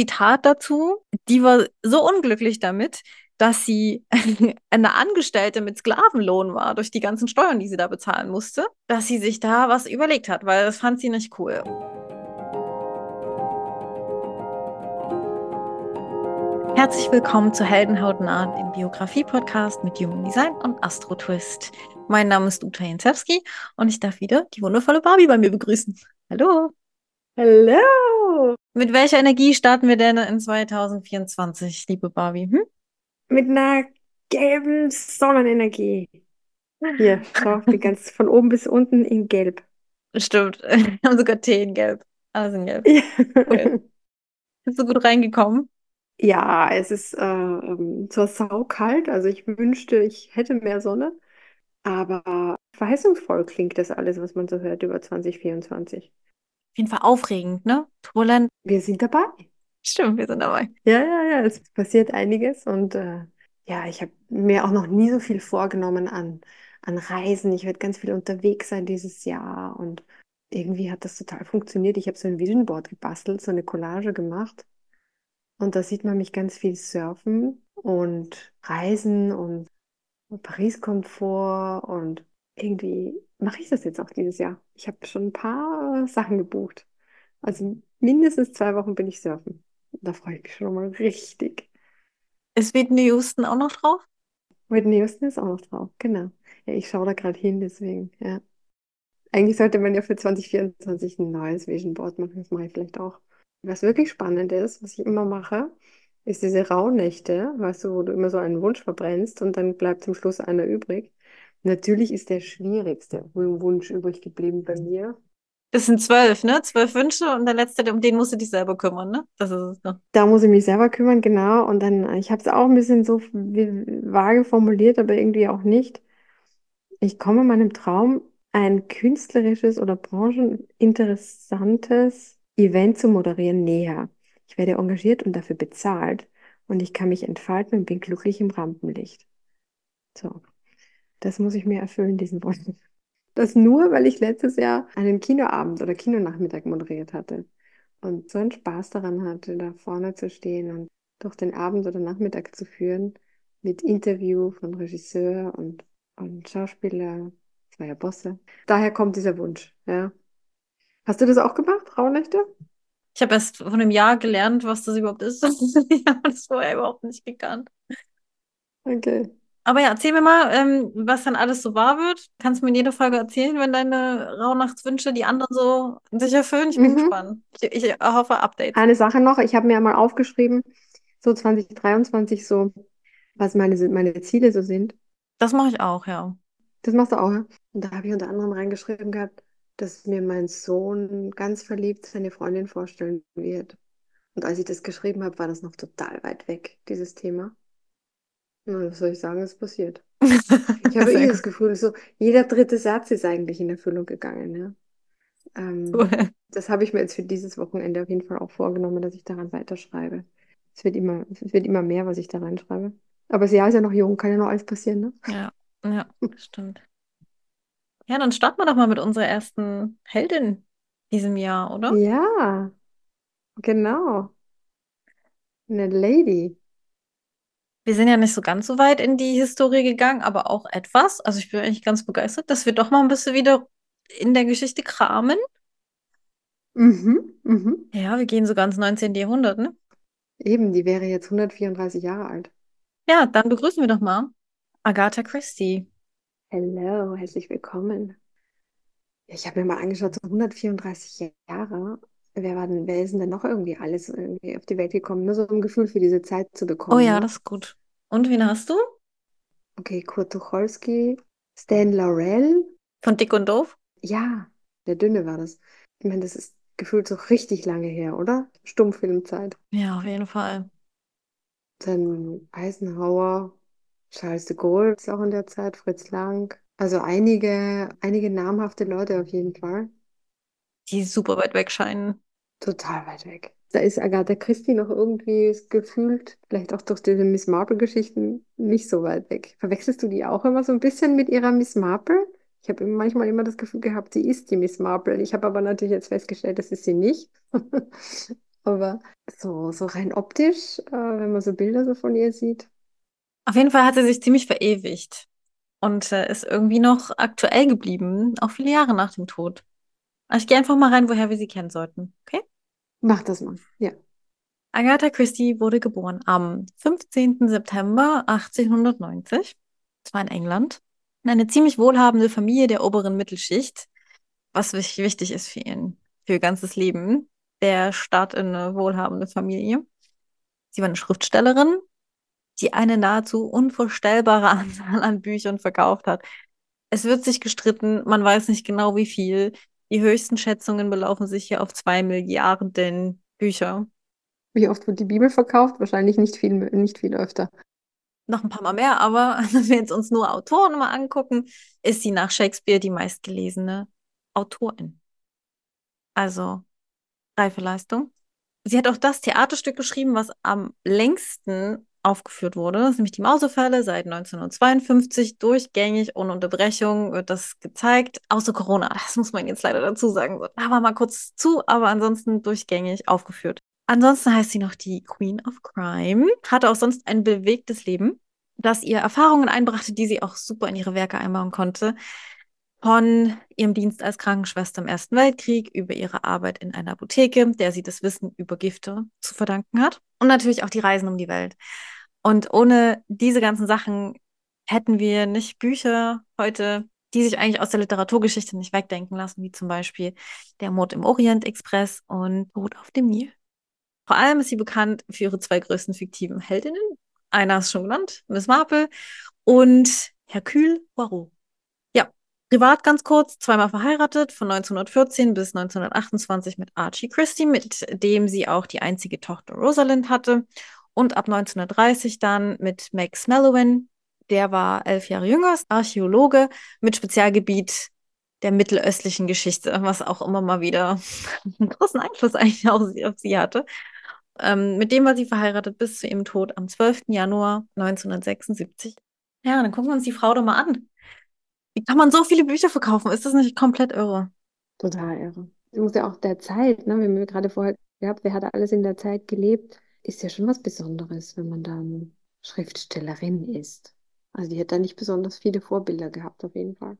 Zitat dazu. Die war so unglücklich damit, dass sie eine Angestellte mit Sklavenlohn war durch die ganzen Steuern, die sie da bezahlen musste, dass sie sich da was überlegt hat, weil das fand sie nicht cool. Herzlich willkommen zu Heldenhautnah, dem Biografie-Podcast mit Human Design und Astro Twist. Mein Name ist Uta Jensewski und ich darf wieder die wundervolle Barbie bei mir begrüßen. Hallo! Hallo! Mit welcher Energie starten wir denn in 2024, liebe Barbie? Hm? Mit einer gelben Sonnenenergie. Hier, schau, die ganz von oben bis unten in Gelb. Stimmt. Wir haben sogar Tee in Gelb. Alles in Gelb. Ja, Cool. Bist du gut reingekommen? ja es ist äh, ähm, zwar saukalt, also ich wünschte, ich hätte mehr Sonne, aber verheißungsvoll klingt das alles, was man so hört über 2024. Auf jeden Fall aufregend, ne? Turbulent. Wir sind dabei. Stimmt, wir sind dabei. Ja, ja, ja, es passiert einiges und äh, ja, ich habe mir auch noch nie so viel vorgenommen an, an Reisen. Ich werde ganz viel unterwegs sein dieses Jahr und irgendwie hat das total funktioniert. Ich habe so ein Vision Board gebastelt, so eine Collage gemacht und da sieht man mich ganz viel surfen und reisen und Paris kommt vor und irgendwie mache ich das jetzt auch dieses Jahr. Ich habe schon ein paar Sachen gebucht. Also mindestens zwei Wochen bin ich surfen. Da freue ich mich schon mal richtig. Ist Whitney Houston auch noch drauf? Whitney Houston ist auch noch drauf, genau. Ja, ich schaue da gerade hin, deswegen, ja. Eigentlich sollte man ja für 2024 ein neues Vision Board machen, das mache ich vielleicht auch. Was wirklich spannend ist, was ich immer mache, ist diese Rauhnächte, weißt du, wo du immer so einen Wunsch verbrennst und dann bleibt zum Schluss einer übrig. Natürlich ist der schwierigste Wunsch übrig geblieben bei mir. Das sind zwölf, ne? Zwölf Wünsche und der letzte, um den musst du dich selber kümmern, ne? Das ist es, ne? Da muss ich mich selber kümmern, genau. Und dann, ich habe es auch ein bisschen so vage formuliert, aber irgendwie auch nicht. Ich komme meinem Traum, ein künstlerisches oder brancheninteressantes Event zu moderieren, näher. Ich werde engagiert und dafür bezahlt und ich kann mich entfalten und bin glücklich im Rampenlicht. So, das muss ich mir erfüllen, diesen Wunsch. Das nur, weil ich letztes Jahr einen Kinoabend oder Kinonachmittag moderiert hatte und so einen Spaß daran hatte, da vorne zu stehen und durch den Abend oder Nachmittag zu führen mit Interview von Regisseur und, und Schauspieler, zwei ja Bosse. Daher kommt dieser Wunsch, ja. Hast du das auch gemacht, Rauhnächte? Ich habe erst vor einem Jahr gelernt, was das überhaupt ist. Ich habe das vorher überhaupt nicht gekannt. Okay. Aber ja, erzähl mir mal, ähm, was dann alles so wahr wird. Kannst du mir in jeder Folge erzählen, wenn deine Rauhnachtswünsche die anderen so sich erfüllen? Ich bin Mhm. gespannt. Ich, ich hoffe Updates. Eine Sache noch, ich habe mir einmal aufgeschrieben, so 2023, so, was meine, meine Ziele so sind. Das mache ich auch, ja. Das machst du auch, ja? Und da habe ich unter anderem reingeschrieben gehabt, dass mir mein Sohn ganz verliebt seine Freundin vorstellen wird. Und als ich das geschrieben habe, war das noch total weit weg, dieses Thema. Na, was soll ich sagen, ist passiert. Ich habe Sehr eh gut. das Gefühl, so jeder dritte Satz ist eigentlich in Erfüllung gegangen, ja. Ähm, Cool. das habe ich mir jetzt für dieses Wochenende auf jeden Fall auch vorgenommen, dass ich daran weiterschreibe. Es wird immer, es wird immer mehr, was ich da reinschreibe. Aber das Jahr ist ja noch jung, kann ja noch alles passieren, ne? Ja, ja, stimmt. Ja, dann starten wir doch mal mit unserer ersten Heldin diesem Jahr, oder? Ja, genau. Eine Lady. Wir sind ja nicht so ganz so weit in die Historie gegangen, aber auch etwas. Also ich bin eigentlich ganz begeistert, dass wir doch mal ein bisschen wieder in der Geschichte kramen. Mhm, mhm. Ja, wir gehen sogar ins 19. Jahrhundert, ne? Eben, die wäre jetzt 134 Jahre alt. Ja, dann begrüßen wir doch mal Agatha Christie. Hallo, herzlich willkommen. Ich habe mir mal angeschaut, so 134 Jahre. Wer war denn, wer ist denn noch irgendwie alles irgendwie auf die Welt gekommen? Nur so ein Gefühl für diese Zeit zu Oh bekommen, ja, ne? das ist gut. Und wen hast du? Okay, Kurt Tucholsky, Stan Laurel. Von Dick und Doof? Ja, der Dünne war das. Ich meine, das ist gefühlt so richtig lange her, oder? Stummfilmzeit. Ja, auf jeden Fall. Dann Eisenhower, Charles de Gaulle ist auch in der Zeit, Fritz Lang. Also einige, einige namhafte Leute auf jeden Fall. Die super weit weg scheinen. Total weit weg. Da ist Agatha Christie noch irgendwie gefühlt, vielleicht auch durch diese Miss Marple-Geschichten, nicht so weit weg. Verwechselst du die auch immer so ein bisschen mit ihrer Miss Marple? Ich habe manchmal immer das Gefühl gehabt, sie ist die Miss Marple. Ich habe aber natürlich jetzt festgestellt, das ist sie nicht. aber so, so rein optisch, äh, wenn man so Bilder so von ihr sieht. Auf jeden Fall hat sie sich ziemlich verewigt und äh, ist irgendwie noch aktuell geblieben, auch viele Jahre nach dem Tod. Also ich gehe einfach mal rein, woher wir sie kennen sollten. Okay? Mach das mal, ja. Agatha Christie wurde geboren am 15. September 1890. Das war in England. In eine ziemlich wohlhabende Familie der oberen Mittelschicht, was wichtig ist für ihn, für ihr ganzes Leben. Der Start in eine wohlhabende Familie. Sie war eine Schriftstellerin, die eine nahezu unvorstellbare Anzahl an Büchern verkauft hat. Es wird sich gestritten, man weiß nicht genau wie viel. Die höchsten Schätzungen belaufen sich hier auf zwei Milliarden Bücher. Wie oft wird die Bibel verkauft? Wahrscheinlich nicht viel, nicht viel öfter. Noch ein paar Mal mehr, aber wenn wir jetzt uns nur Autoren mal angucken, ist sie nach Shakespeare die meistgelesene Autorin. Also reife Leistung. Sie hat auch das Theaterstück geschrieben, was am längsten aufgeführt wurde. Das ist nämlich die Mausefälle seit 1952 durchgängig, ohne Unterbrechung wird das gezeigt, außer Corona. Das muss man jetzt leider dazu sagen. Da war mal kurz zu, aber ansonsten durchgängig aufgeführt. Ansonsten heißt sie noch die Queen of Crime, hatte auch sonst ein bewegtes Leben, das ihr Erfahrungen einbrachte, die sie auch super in ihre Werke einbauen konnte. Von ihrem Dienst als Krankenschwester im Ersten Weltkrieg über ihre Arbeit in einer Apotheke, der sie das Wissen über Gifte zu verdanken hat. Und natürlich auch die Reisen um die Welt. Und ohne diese ganzen Sachen hätten wir nicht Bücher heute, die sich eigentlich aus der Literaturgeschichte nicht wegdenken lassen, wie zum Beispiel Der Mord im Orient Express und Tod auf dem Nil. Vor allem ist sie bekannt für ihre zwei größten fiktiven Heldinnen. Einer ist schon genannt, Miss Marple und Hercule Poirot. Privat ganz kurz, zweimal verheiratet, von 1914 bis 1928 mit Archie Christie, mit dem sie auch die einzige Tochter Rosalind hatte. Und ab 1930 dann mit Max Mellowin, der war elf Jahre jünger, Archäologe mit Spezialgebiet der mittelöstlichen Geschichte, was auch immer mal wieder einen großen Einfluss eigentlich auch auf sie hatte. Ähm, mit dem war sie verheiratet bis zu ihrem Tod am 12. Januar 1976. Ja, dann gucken wir uns die Frau doch mal an. Kann man so viele Bücher verkaufen? Ist das nicht komplett irre? Total irre. Es muss ja auch der Zeit, ne? Wir haben ja gerade vorher gehabt, wer hat alles in der Zeit gelebt, ist ja schon was Besonderes, wenn man dann Schriftstellerin ist. Also die hat da nicht besonders viele Vorbilder gehabt, auf jeden Fall.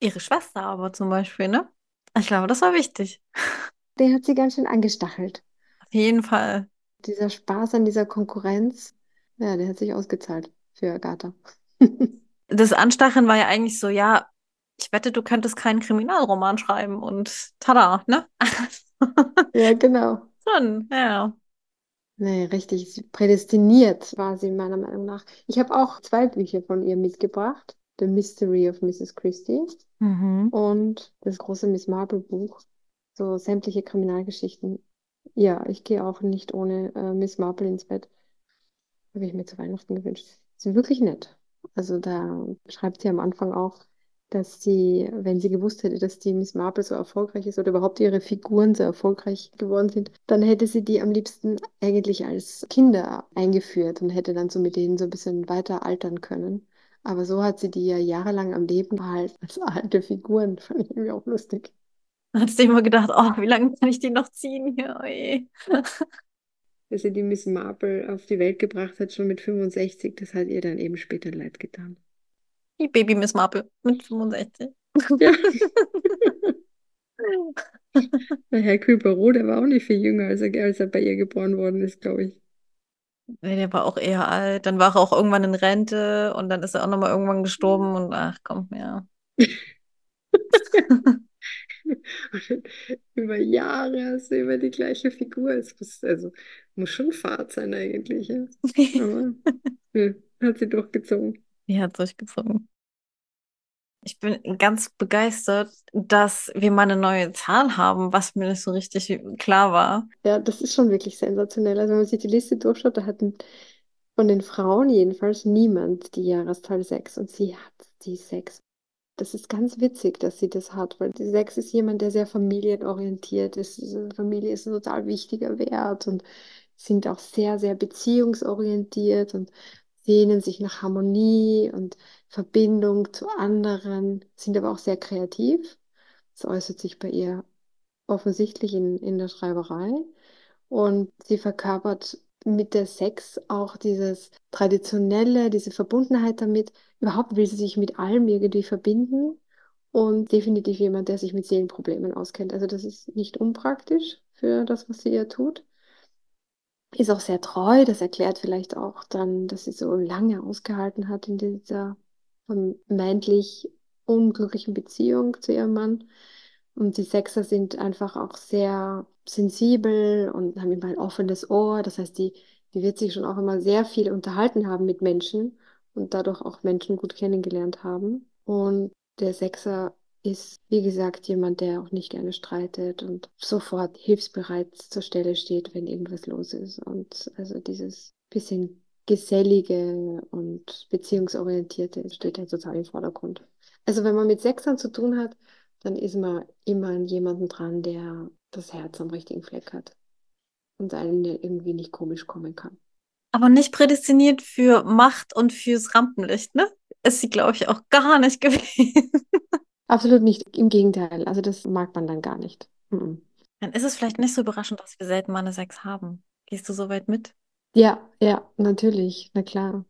Ihre Schwester aber zum Beispiel, ne? Ich glaube, das war wichtig. Der hat sie ganz schön angestachelt. Auf jeden Fall. Dieser Spaß an dieser Konkurrenz, ja, der hat sich ausgezahlt für Agatha. das Anstacheln war ja eigentlich so, ja, ich wette, du könntest keinen Kriminalroman schreiben und tada, ne? ja, genau. Schon, ja. Nee, richtig prädestiniert war sie meiner Meinung nach. Ich habe auch zwei Bücher von ihr mitgebracht. The Mystery of Mrs. Christie mhm. und das große Miss Marple Buch. So sämtliche Kriminalgeschichten. Ja, ich gehe auch nicht ohne äh, Miss Marple ins Bett. Habe ich mir zu Weihnachten gewünscht. Sie ist wirklich nett. Also da schreibt sie am Anfang auch, dass sie, wenn sie gewusst hätte, dass die Miss Marple so erfolgreich ist oder überhaupt ihre Figuren so erfolgreich geworden sind, dann hätte sie die am liebsten eigentlich als Kinder eingeführt und hätte dann so mit denen so ein bisschen weiter altern können. Aber so hat sie die ja jahrelang am Leben behalten als alte Figuren. Fand ich irgendwie auch lustig. Hast du immer gedacht, oh, wie lange kann ich die noch ziehen hier? Oh dass sie die Miss Marple auf die Welt gebracht hat, schon mit 65. Das hat ihr dann eben später leid getan. Die Baby Miss Marple mit 65. Ja. Herr Küperroh, der war auch nicht viel jünger, als er, als er bei ihr geboren worden ist, glaube ich. Nee, der war auch eher alt. Dann war er auch irgendwann in Rente und dann ist er auch nochmal irgendwann gestorben und ach komm, ja. über Jahre hast du immer die gleiche Figur. Es muss, also, muss schon Fahrt sein eigentlich. Ja. Aber ja, hat sie durchgezogen. Die hat durchgezogen. Ich bin ganz begeistert, dass wir mal eine neue Zahl haben, was mir nicht so richtig klar war. Ja, das ist schon wirklich sensationell. Also wenn man sich die Liste durchschaut, da hatten von den Frauen jedenfalls niemand die Jahreszahl 6 und sie hat die 6 das ist ganz witzig, dass sie das hat, weil die Sechs ist jemand, der sehr familienorientiert ist. Familie ist ein total wichtiger Wert und sind auch sehr, sehr beziehungsorientiert und sehnen sich nach Harmonie und Verbindung zu anderen, sind aber auch sehr kreativ. Das äußert sich bei ihr offensichtlich in, in der Schreiberei. Und sie verkörpert mit der Sex auch dieses Traditionelle, diese Verbundenheit damit. Überhaupt will sie sich mit allem irgendwie verbinden und definitiv jemand, der sich mit Seelenproblemen auskennt. Also das ist nicht unpraktisch für das, was sie ja tut. Ist auch sehr treu, das erklärt vielleicht auch dann, dass sie so lange ausgehalten hat in dieser vermeintlich unglücklichen Beziehung zu ihrem Mann. Und die Sechser sind einfach auch sehr sensibel und haben immer ein offenes Ohr. Das heißt, die, die wird sich schon auch immer sehr viel unterhalten haben mit Menschen und dadurch auch Menschen gut kennengelernt haben. Und der Sechser ist, wie gesagt, jemand, der auch nicht gerne streitet und sofort hilfsbereit zur Stelle steht, wenn irgendwas los ist. Und also dieses bisschen gesellige und beziehungsorientierte steht ja total im Vordergrund. Also wenn man mit Sechsern zu tun hat, dann ist man immer an jemanden dran, der das Herz am richtigen Fleck hat und einem irgendwie nicht komisch kommen kann. Aber nicht prädestiniert für Macht und fürs Rampenlicht, ne? Ist sie, glaube ich, auch gar nicht gewesen. Absolut nicht. Im Gegenteil. Also das mag man dann gar nicht. Mhm. Dann ist es vielleicht nicht so überraschend, dass wir selten mal eine Sex haben. Gehst du so weit mit? Ja, ja, natürlich. Na klar.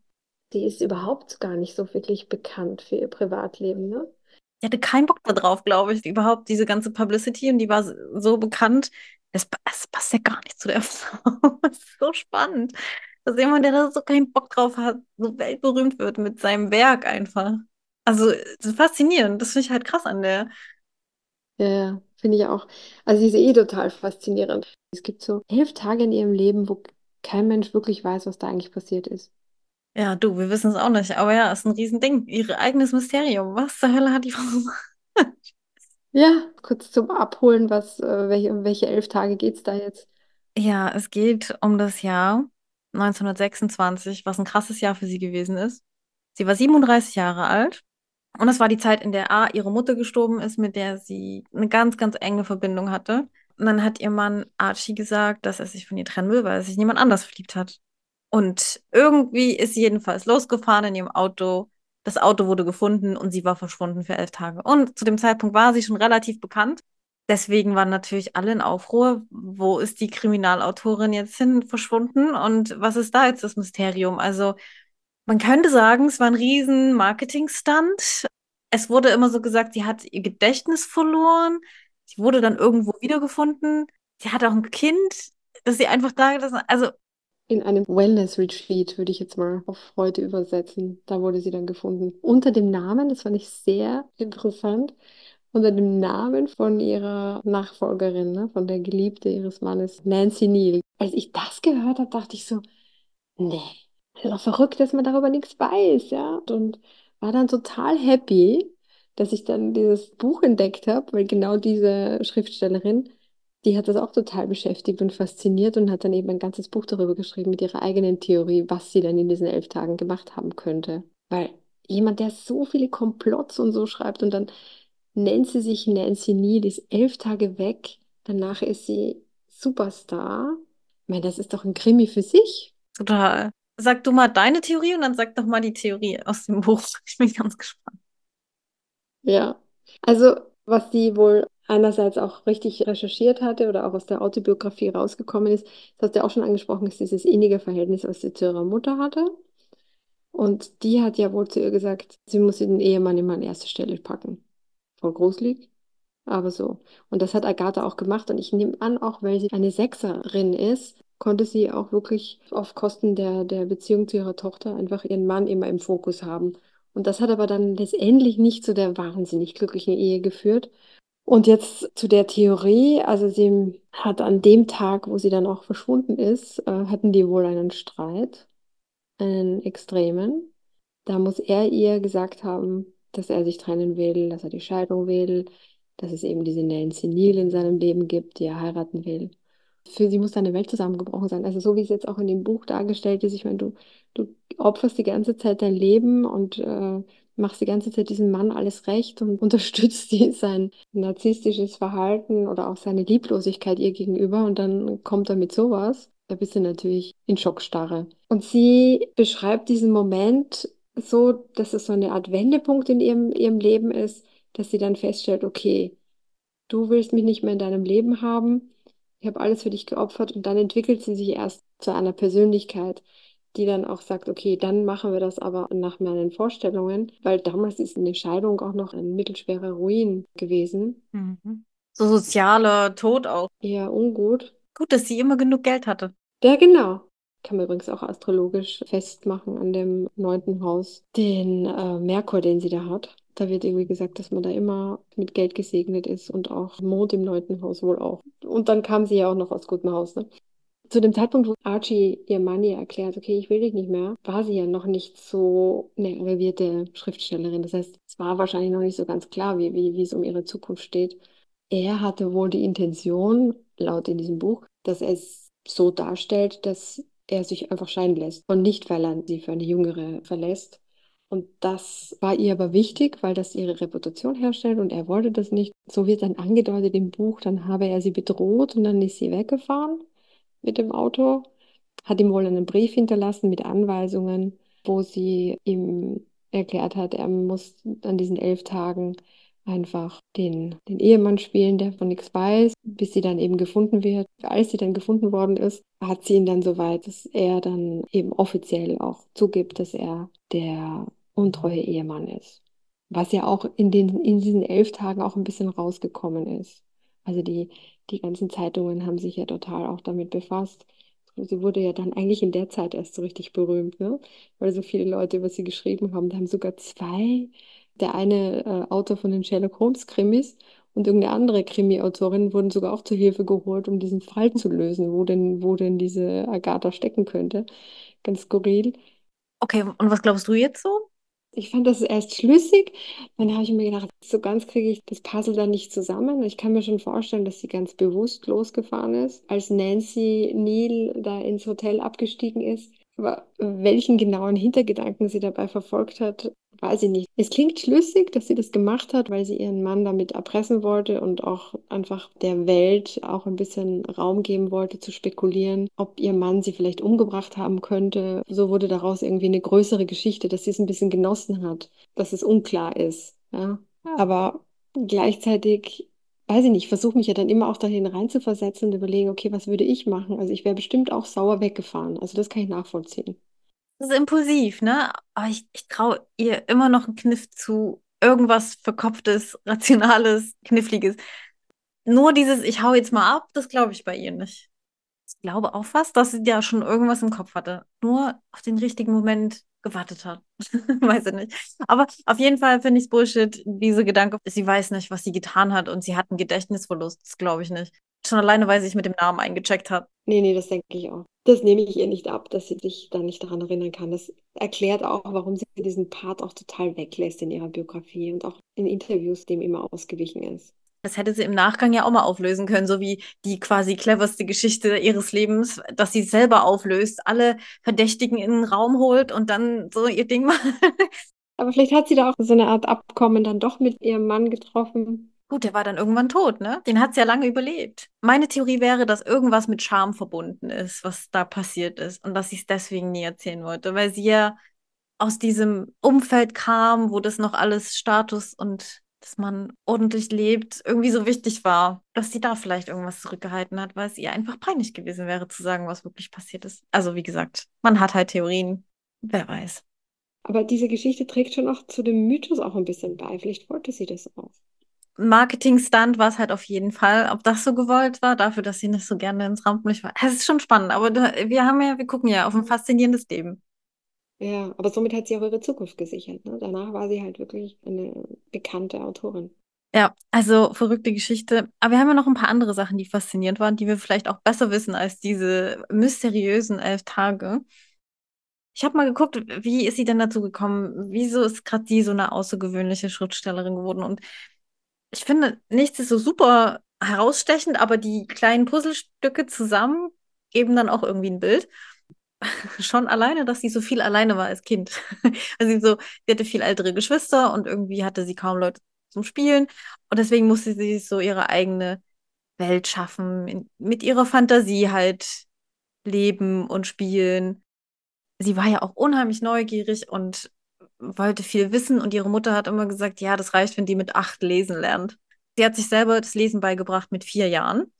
Die ist überhaupt gar nicht so wirklich bekannt für ihr Privatleben, ne? Ich hatte keinen Bock darauf, glaube ich, überhaupt diese ganze Publicity und die war so bekannt. Es, es passt ja gar nicht zu der Frau. Es ist so spannend, dass jemand, der da so keinen Bock drauf hat, so weltberühmt wird mit seinem Werk einfach. Also, faszinierend. Das finde ich halt krass an der. Ja, finde ich auch. Also, sie ist eh total faszinierend. Es gibt so elf Tage in ihrem Leben, wo kein Mensch wirklich weiß, was da eigentlich passiert ist. Ja, du, wir wissen es auch nicht, aber ja, ist ein Riesending. Ihr eigenes Mysterium. Was zur Hölle hat die Frau gemacht? Ja, kurz zum Abholen, was, äh, welche, um welche elf Tage geht es da jetzt? Ja, es geht um das Jahr 1926, was ein krasses Jahr für sie gewesen ist. Sie war 37 Jahre alt und das war die Zeit, in der A, ihre Mutter gestorben ist, mit der sie eine ganz, ganz enge Verbindung hatte. Und dann hat ihr Mann Archie gesagt, dass er sich von ihr trennen will, weil er sich niemand anders verliebt hat. Und irgendwie ist sie jedenfalls losgefahren in ihrem Auto. Das Auto wurde gefunden und sie war verschwunden für elf Tage. Und zu dem Zeitpunkt war sie schon relativ bekannt. Deswegen waren natürlich alle in Aufruhr. Wo ist die Kriminalautorin jetzt hin verschwunden? Und was ist da jetzt das Mysterium? Also, man könnte sagen, es war ein riesen Marketing-Stunt. Es wurde immer so gesagt, sie hat ihr Gedächtnis verloren. Sie wurde dann irgendwo wiedergefunden. Sie hat auch ein Kind, das sie einfach da gelassen hat. Also, in einem Wellness-Retreat, würde ich jetzt mal auf heute übersetzen. Da wurde sie dann gefunden. Unter dem Namen, das fand ich sehr interessant, unter dem Namen von ihrer Nachfolgerin, ne, von der Geliebte ihres Mannes, Nancy Neal. Als ich das gehört habe, dachte ich so, nee, das ist doch verrückt, dass man darüber nichts weiß, ja. Und war dann total happy, dass ich dann dieses Buch entdeckt habe, weil genau diese Schriftstellerin die hat das auch total beschäftigt und fasziniert und hat dann eben ein ganzes Buch darüber geschrieben mit ihrer eigenen Theorie, was sie dann in diesen elf Tagen gemacht haben könnte. Weil jemand, der so viele Komplotts und so schreibt und dann nennt sie sich Nancy Neal, ist elf Tage weg, danach ist sie Superstar. Ich meine, das ist doch ein Krimi für sich. Total. Sag du mal deine Theorie und dann sag doch mal die Theorie aus dem Buch. Ich bin ganz gespannt. Ja, also was sie wohl einerseits auch richtig recherchiert hatte oder auch aus der Autobiografie rausgekommen ist, das hast du ja auch schon angesprochen, ist dieses innige Verhältnis, was sie zu ihrer Mutter hatte. Und die hat ja wohl zu ihr gesagt, sie muss den Ehemann immer an erste Stelle packen. Voll gruselig, aber so. Und das hat Agatha auch gemacht. Und ich nehme an, auch weil sie eine Sechserin ist, konnte sie auch wirklich auf Kosten der, der Beziehung zu ihrer Tochter einfach ihren Mann immer im Fokus haben. Und das hat aber dann letztendlich nicht zu der wahnsinnig glücklichen Ehe geführt. Und jetzt zu der Theorie, also sie hat an dem Tag, wo sie dann auch verschwunden ist, äh, hatten die wohl einen Streit, einen extremen. Da muss er ihr gesagt haben, dass er sich trennen will, dass er die Scheidung will, dass es eben diese Nancy Neal in seinem Leben gibt, die er heiraten will. Für sie muss da eine Welt zusammengebrochen sein. Also so wie es jetzt auch in dem Buch dargestellt ist, ich meine, du, du opferst die ganze Zeit dein Leben und äh, machst die ganze Zeit diesem Mann alles recht und unterstützt die, sein narzisstisches Verhalten oder auch seine Lieblosigkeit ihr gegenüber und dann kommt er mit sowas. Da bist du natürlich in Schockstarre. Und sie beschreibt diesen Moment so, dass es so eine Art Wendepunkt in ihrem, ihrem Leben ist, dass sie dann feststellt, okay, du willst mich nicht mehr in deinem Leben haben. ich habe alles für dich geopfert und dann entwickelt sie sich erst zu einer Persönlichkeit, die dann auch sagt, okay, dann machen wir das aber nach meinen Vorstellungen, weil damals ist eine Scheidung auch noch ein mittelschwerer Ruin gewesen. Mhm. So sozialer Tod auch. Eher ungut. Gut, dass sie immer genug Geld hatte. Ja, genau. Kann man übrigens auch astrologisch festmachen an dem neunten Haus, den äh, Merkur, den sie da hat. Da wird irgendwie gesagt, dass man da immer mit Geld gesegnet ist und auch Mond im neunten Haus wohl auch. Und dann kam sie ja auch noch aus gutem Haus, ne? Zu dem Zeitpunkt, wo Archie ihr Mann ihr erklärt, okay, ich will dich nicht mehr, war sie ja noch nicht so eine arrivierte Schriftstellerin. Das heißt, es war wahrscheinlich noch nicht so ganz klar, wie, wie, wie es um ihre Zukunft steht. Er hatte wohl die Intention, laut in diesem Buch, dass er es so darstellt, dass er sich einfach scheiden lässt und nicht, weil er sie für eine Jüngere verlässt. Und das war ihr aber wichtig, weil das ihre Reputation herstellt und er wollte das nicht. So wird dann angedeutet im Buch, dann habe er sie bedroht und dann ist sie weggefahren mit dem Auto, hat ihm wohl einen Brief hinterlassen mit Anweisungen, wo sie ihm erklärt hat, er muss an diesen elf Tagen einfach den, den Ehemann spielen, der von nichts weiß, bis sie dann eben gefunden wird. Als sie dann gefunden worden ist, hat sie ihn dann so weit, dass er dann eben offiziell auch zugibt, dass er der untreue Ehemann ist. Was ja auch in, den, in diesen elf Tagen auch ein bisschen rausgekommen ist. Also die, die ganzen Zeitungen haben sich ja total auch damit befasst. Sie wurde ja dann eigentlich in der Zeit erst so richtig berühmt, ne? weil so viele Leute über sie geschrieben haben. Da haben sogar zwei der eine äh, Autor von den Sherlock Holmes Krimis und irgendeine andere Krimi-Autorin wurden sogar auch zur Hilfe geholt, um diesen Fall zu lösen, wo denn, wo denn diese Agatha stecken könnte. Ganz skurril. Okay, und was glaubst du jetzt so? Ich fand das erst schlüssig. Dann habe ich mir gedacht, so ganz kriege ich das Puzzle da nicht zusammen. Ich kann mir schon vorstellen, dass sie ganz bewusst losgefahren ist, als Nancy Neal da ins Hotel abgestiegen ist. Aber welchen genauen Hintergedanken sie dabei verfolgt hat, weiß ich nicht. Es klingt schlüssig, dass sie das gemacht hat, weil sie ihren Mann damit erpressen wollte und auch einfach der Welt auch ein bisschen Raum geben wollte zu spekulieren, ob ihr Mann sie vielleicht umgebracht haben könnte. So wurde daraus irgendwie eine größere Geschichte, dass sie es ein bisschen genossen hat, dass es unklar ist. Ja? Aber gleichzeitig weiß ich nicht, versuche mich ja dann immer auch dahin reinzuversetzen und überlegen, okay, was würde ich machen? Also ich wäre bestimmt auch sauer weggefahren. Also das kann ich nachvollziehen. Das ist impulsiv, ne? Aber ich, ich traue ihr immer noch einen Kniff zu. Irgendwas Verkopftes, Rationales, Kniffliges. Nur dieses, ich hau jetzt mal ab, das glaube ich bei ihr nicht. Ich glaube auch fast, dass sie ja schon irgendwas im Kopf hatte. Nur auf den richtigen Moment gewartet hat. weiß ich nicht. Aber auf jeden Fall finde ich es Bullshit, diese Gedanke, sie weiß nicht, was sie getan hat und sie hat einen Gedächtnisverlust. Das glaube ich nicht. Schon alleine, weil sie sich mit dem Namen eingecheckt hat. Nee, nee, das denke ich auch. Das nehme ich ihr nicht ab, dass sie sich da nicht daran erinnern kann. Das erklärt auch, warum sie diesen Part auch total weglässt in ihrer Biografie und auch in Interviews dem immer ausgewichen ist. Das hätte sie im Nachgang ja auch mal auflösen können, so wie die quasi cleverste Geschichte ihres Lebens, dass sie selber auflöst, alle Verdächtigen in den Raum holt und dann so ihr Ding macht. Aber vielleicht hat sie da auch so eine Art Abkommen dann doch mit ihrem Mann getroffen. Gut, der war dann irgendwann tot, ne? Den hat sie ja lange überlebt. Meine Theorie wäre, dass irgendwas mit Scham verbunden ist, was da passiert ist und dass sie es deswegen nie erzählen wollte, weil sie ja aus diesem Umfeld kam, wo das noch alles Status und dass man ordentlich lebt, irgendwie so wichtig war, dass sie da vielleicht irgendwas zurückgehalten hat, weil es ihr einfach peinlich gewesen wäre, zu sagen, was wirklich passiert ist. Also, wie gesagt, man hat halt Theorien, wer weiß. Aber diese Geschichte trägt schon auch zu dem Mythos auch ein bisschen bei. Vielleicht wollte sie das auch. Marketing-Stunt war es halt auf jeden Fall. Ob das so gewollt war, dafür, dass sie nicht so gerne ins Rampenlicht war. Es ist schon spannend, aber wir haben ja, wir gucken ja auf ein faszinierendes Leben. Ja, aber somit hat sie auch ihre Zukunft gesichert. Ne? Danach war sie halt wirklich eine bekannte Autorin. Ja, also verrückte Geschichte. Aber wir haben ja noch ein paar andere Sachen, die faszinierend waren, die wir vielleicht auch besser wissen als diese mysteriösen elf Tage. Ich habe mal geguckt, wie ist sie denn dazu gekommen? Wieso ist gerade die so eine außergewöhnliche Schriftstellerin geworden? Und ich finde, nichts ist so super herausstechend, aber die kleinen Puzzlestücke zusammen geben dann auch irgendwie ein Bild. Schon alleine, dass sie so viel alleine war als Kind. also sie so, sie hatte viel ältere Geschwister und irgendwie hatte sie kaum Leute zum Spielen und deswegen musste sie so ihre eigene Welt schaffen, in, mit ihrer Fantasie halt leben und spielen. Sie war ja auch unheimlich neugierig und wollte viel wissen und ihre Mutter hat immer gesagt, ja, das reicht, wenn die mit acht lesen lernt. Sie hat sich selber das Lesen beigebracht mit vier Jahren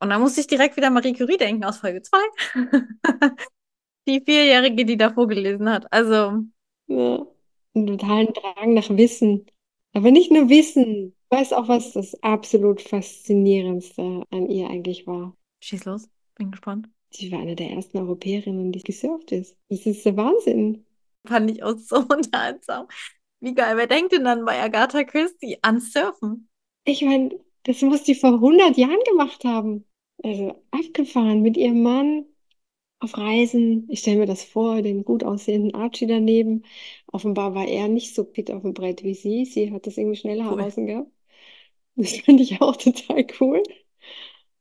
Und da musste ich direkt wieder Marie Curie denken aus Folge 2. die Vierjährige, die da vorgelesen hat. Also. Ja, einen totalen Drang nach Wissen. Aber nicht nur Wissen. Ich weiß auch, was das absolut Faszinierendste an ihr eigentlich war. Schieß los, bin gespannt. Sie war eine der ersten Europäerinnen, die gesurft ist. Das ist der Wahnsinn. Fand ich auch so unterhaltsam. Wie geil, wer denkt denn dann bei Agatha Christie an Surfen? Ich meine, das muss die vor 100 Jahren gemacht haben. Also abgefahren mit ihrem Mann auf Reisen. Ich stelle mir das vor, den gut aussehenden Archie daneben. Offenbar war er nicht so fit auf dem Brett wie sie. Sie hat das irgendwie schneller Cool. gehabt. Das fand ich auch total cool.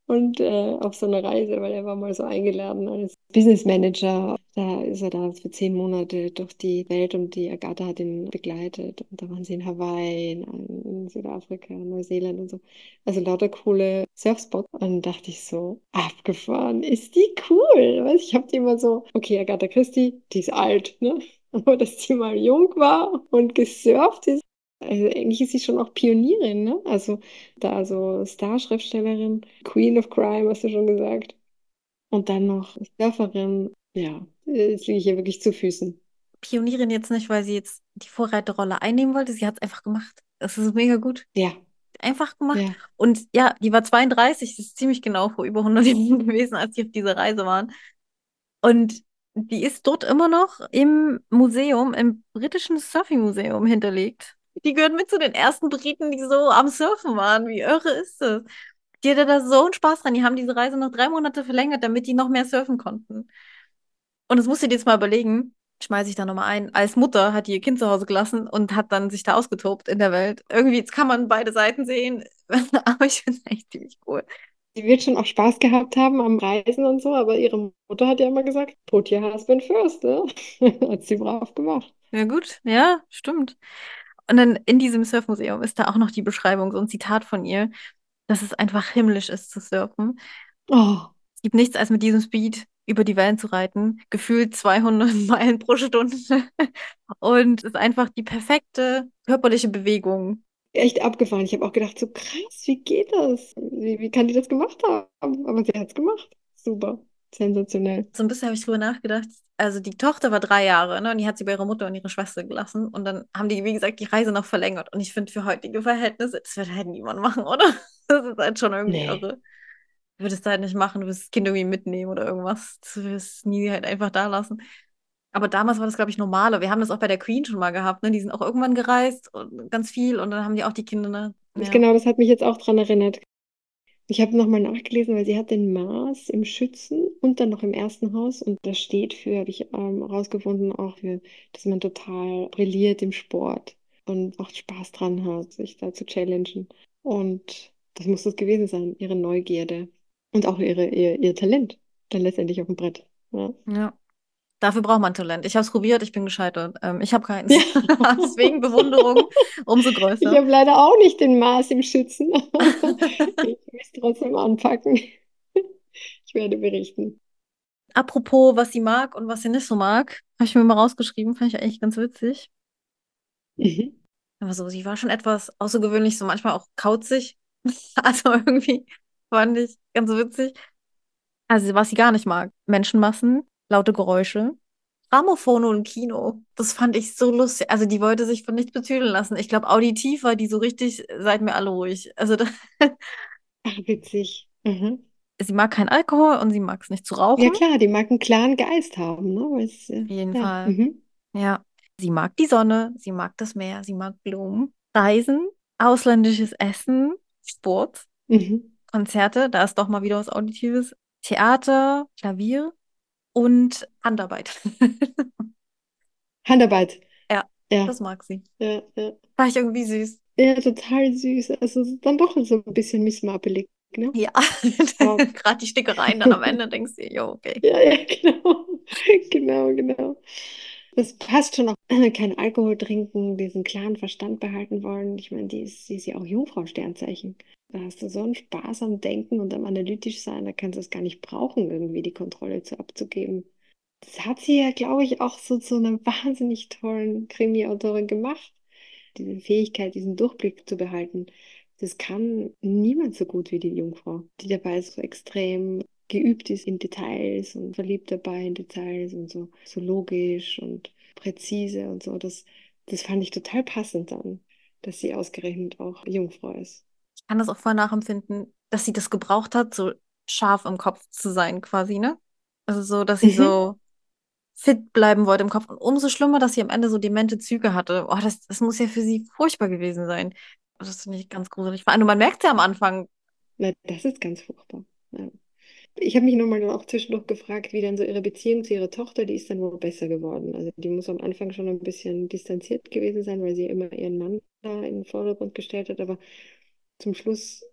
Und äh, auf so eine Reise, weil er war mal so eingeladen als Business Manager. Da ist er da für zehn Monate durch die Welt und die Agatha hat ihn begleitet. Und da waren sie in Hawaii, in, in Südafrika, Neuseeland und so. Also lauter coole Surfspots. Und dachte ich so, abgefahren, ist die cool. Weißt, ich habe die immer so, okay, Agatha Christie, die ist alt, ne? Aber dass die mal jung war und gesurft ist, also eigentlich ist sie schon auch Pionierin, ne? Also da so Starschriftstellerin, Queen of Crime, hast du schon gesagt. Und dann noch Surferin. Ja, das liege ich ihr wirklich zu Füßen. Pionierin jetzt nicht, weil sie jetzt die Vorreiterrolle einnehmen wollte. Sie hat es einfach gemacht. Das ist mega gut. Ja, Einfach gemacht. ja. Und ja, die war 32, das ist ziemlich genau vor über 100 Jahren gewesen, als die auf dieser Reise waren. Und die ist dort immer noch im Museum, im britischen Surfing-Museum hinterlegt. Die gehört mit zu den ersten Briten, die so am Surfen waren. Wie irre ist das? Die hatte da so einen Spaß dran. Die haben diese Reise noch drei Monate verlängert, damit die noch mehr surfen konnten. Und das musst du dir jetzt mal überlegen. Schmeiße ich da nochmal ein. Als Mutter hat die ihr Kind zu Hause gelassen und hat dann sich da ausgetobt in der Welt. Irgendwie, jetzt kann man beide Seiten sehen, aber ich finde es echt ziemlich cool. Sie wird schon auch Spaß gehabt haben am Reisen und so, aber ihre Mutter hat ja immer gesagt, put your husband first, ne? Hat sie brav gemacht. Ja, gut, ja, stimmt. Und dann in diesem Surfmuseum ist da auch noch die Beschreibung, so ein Zitat von ihr, dass es einfach himmlisch ist zu surfen. Oh, Es gibt nichts, als mit diesem Speed über die Wellen zu reiten, gefühlt 200 Meilen pro Stunde. Und es ist einfach die perfekte körperliche Bewegung. echt abgefahren. Ich habe auch gedacht, so krass, wie geht das? Wie, wie kann die das gemacht haben? Aber sie hat es gemacht. Super, sensationell. So ein bisschen habe ich drüber nachgedacht. Also die Tochter war drei Jahre, ne? Und die hat sie bei ihrer Mutter und ihrer Schwester gelassen. Und dann haben die, wie gesagt, die Reise noch verlängert. Und ich finde, für heutige Verhältnisse, das wird halt niemand machen, oder? Das ist halt schon irgendwie Nee. irre. Du würdest halt nicht machen, du würdest das Kind irgendwie mitnehmen oder irgendwas. Du würdest nie halt einfach da lassen. Aber damals war das, glaube ich, normaler. Wir haben das auch bei der Queen schon mal gehabt, ne? Die sind auch irgendwann gereist und ganz viel und dann haben die auch die Kinder, ne? Ja. Genau, das hat mich jetzt auch dran erinnert. Ich habe nochmal nachgelesen, weil sie hat den Mars im Schützen und dann noch im ersten Haus. Und das steht für, habe ich ähm, rausgefunden, auch für, dass man total brilliert im Sport und auch Spaß dran hat, sich da zu challengen. Und das muss das gewesen sein, ihre Neugierde und auch ihre, ihr, ihr Talent dann letztendlich auf dem Brett. Ja. Ja. Dafür braucht man Talent. Ich habe es probiert, ich bin gescheitert. Ähm, ich habe keins. Deswegen Bewunderung umso Ich größer. habe leider auch nicht den Mars im Schützen, ich will es trotzdem anpacken. Ich werde berichten. Apropos, was sie mag und was sie nicht so mag, habe ich mir mal rausgeschrieben, fand ich eigentlich ganz witzig. Mhm. Aber so, sie war schon etwas außergewöhnlich, so manchmal auch kauzig. Also irgendwie fand ich ganz witzig. Also, was sie gar nicht mag: Menschenmassen, laute Geräusche, Grammophone und Kino. Das fand ich so lustig. Also, die wollte sich von nichts betüdeln lassen. Ich glaube, auditiv war die so richtig, seid mir alle ruhig. Also, da, Ach, witzig. Mhm. sie mag keinen Alkohol und sie mag es nicht zu Ja, rauchen. klar, die mag einen klaren Geist haben, ne? Es, äh, Auf jeden ja. Fall. Mhm. Ja. Sie mag die Sonne, sie mag das Meer, sie mag Blumen, Reisen, ausländisches Essen, Sport, Mhm. Konzerte, da ist doch mal wieder was Auditives, Theater, Klavier und Handarbeit. Handarbeit. Ja, Ja, das mag sie. ja, ja. Fand ich irgendwie süß. Ja, total süß. Also dann doch so ein bisschen missmapelig, ne? Ja, Ja. gerade die Stickereien dann am Ende denkst du, jo, okay. Ja, ja, genau. Genau, genau. Das passt schon auch. Kein Alkohol trinken, diesen klaren Verstand behalten wollen. Ich meine, die ist, die ist ja auch Jungfrau-Sternzeichen. Da hast du so einen Spaß am Denken und am analytisch sein, da kannst du es gar nicht brauchen, irgendwie die Kontrolle zu abzugeben. Das hat sie ja, glaube ich, auch so zu einer wahnsinnig tollen Krimi-Autorin gemacht. Diese Fähigkeit, diesen Durchblick zu behalten. Das kann niemand so gut wie die Jungfrau, die dabei so extrem geübt ist in Details und verliebt dabei in Details und so, so logisch und präzise und so. Das, das fand ich total passend dann, dass sie ausgerechnet auch Jungfrau ist. Ich kann das auch voll nachempfinden, dass sie das gebraucht hat, so scharf im Kopf zu sein, quasi, ne? Also so, dass sie Mhm. so fit bleiben wollte im Kopf. Und umso schlimmer, dass sie am Ende so demente Züge hatte. Oh, das, das muss ja für sie furchtbar gewesen sein. Das finde ich ganz gruselig. Vor allem, man merkt ja am Anfang, Na, das ist ganz furchtbar. Ja. Ich habe mich nochmal auch zwischendurch gefragt, wie dann so ihre Beziehung zu ihrer Tochter, die ist dann wohl besser geworden. Also die muss am Anfang schon ein bisschen distanziert gewesen sein, weil sie immer ihren Mann da in den Vordergrund gestellt hat. Aber zum Schluss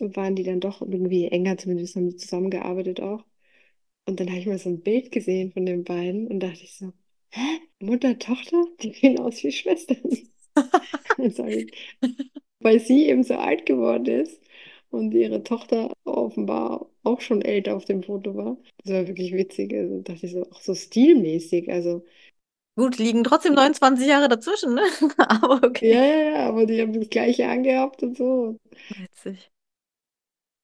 waren die dann doch irgendwie enger, zumindest haben die zusammengearbeitet auch. Und dann habe ich mal so ein Bild gesehen von den beiden und dachte ich so, hä? Mutter, Tochter? Die sehen aus wie Schwestern. Ich, weil sie eben so alt geworden ist und ihre Tochter offenbar auch schon älter auf dem Foto war. Das war wirklich witzig. Also dachte ich so, auch so stilmäßig. Also, gut, liegen trotzdem 29 Jahre dazwischen, ne? Aber okay. ja, ja, ja, aber die haben das Gleiche angehabt und so. Witzig.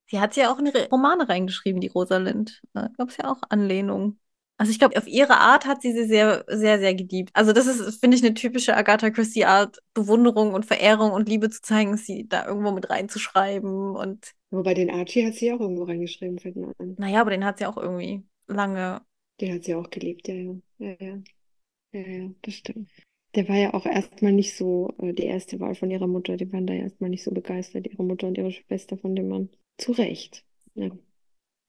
Sie hat ja auch in ihre Romane reingeschrieben, die Rosalind. Da gab es ja auch Anlehnungen. Also ich glaube, auf ihre Art hat sie sie sehr, sehr, sehr geliebt. Also das ist, finde ich, eine typische Agatha Christie-Art, Bewunderung und Verehrung und Liebe zu zeigen, sie da irgendwo mit reinzuschreiben. Und Wobei den Archie hat sie auch irgendwo reingeschrieben, fällt mir an. naja, aber den hat sie auch irgendwie lange. Den hat sie auch geliebt, ja, ja. Ja, ja. Ja, ja, das stimmt. Der war ja auch erstmal nicht so äh, die erste Wahl von ihrer Mutter. Die waren da erstmal nicht so begeistert, ihre Mutter und ihre Schwester von dem Mann. Zu Recht. Ja,